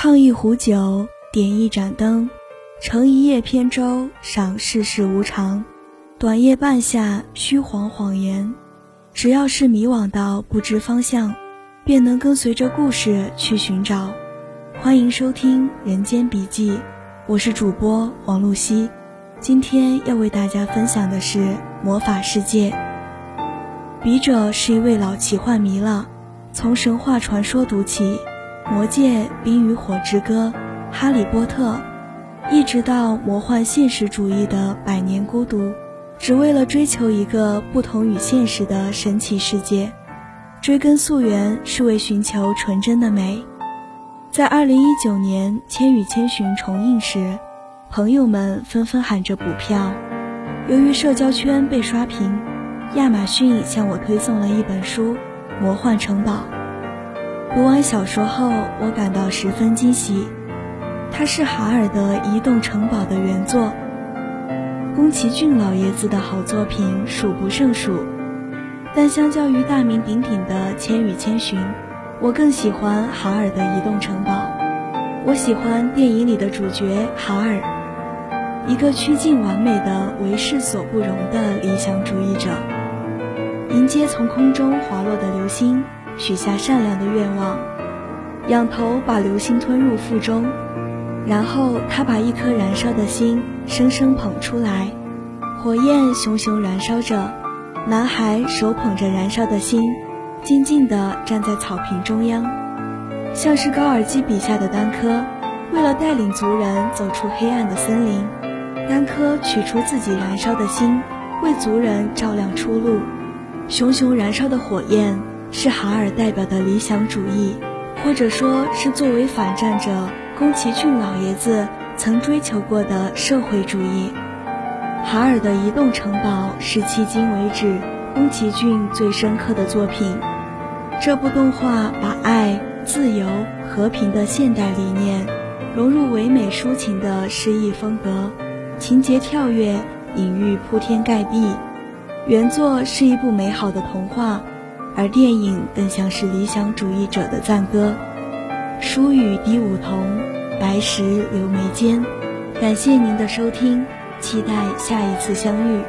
烫一壶酒，点一盏灯，乘一叶扁舟，赏世事无常。短夜半夏，虚晃晃言。只要是迷惘到不知方向，便能跟随着故事去寻找。欢迎收听《人间笔记》，我是主播王露西。今天要为大家分享的是《魔法世界》。笔者是一位老奇幻迷了，从神话传说读起，《魔戒》《冰与火之歌》《哈利波特》，一直到魔幻现实主义的《百年孤独》。只为了追求一个不同于现实的神奇世界，追根溯源是为寻求纯真的美。在二零一九年《千与千寻》重映时，朋友们纷纷喊着补票。由于社交圈被刷屏，亚马逊向我推送了一本书《魔幻城堡》。读完小说后，我感到十分惊喜，它是哈尔的《移动城堡》的原作。宫崎骏老爷子的好作品数不胜数，但相较于大名鼎鼎的《千与千寻》，我更喜欢哈尔的《移动城堡》。我喜欢电影里的主角哈尔，一个趋近完美的为世所不容的理想主义者。迎接从空中滑落的流星，许下善良的愿望，仰头把流星吞入腹中。然后他把一颗燃烧的心生生捧出来，火焰熊熊燃烧着，男孩手捧着燃烧的心，静静地站在草坪中央，像是高尔基笔下的丹柯。为了带领族人走出黑暗的森林，丹柯取出自己燃烧的心，为族人照亮出路。熊熊燃烧的火焰是哈尔代表的理想主义，或者说是作为反战者。宫崎骏老爷子曾追求过的社会主义，哈尔的移动城堡是迄今为止宫崎骏最深刻的作品。这部动画把爱、自由、和平的现代理念融入唯美抒情的诗意风格，情节跳跃，隐喻铺天盖地。原作是一部美好的童话，而电影更像是理想主义者的赞歌。疏雨滴梧桐，白石留眉间。感谢您的收听，期待下一次相遇。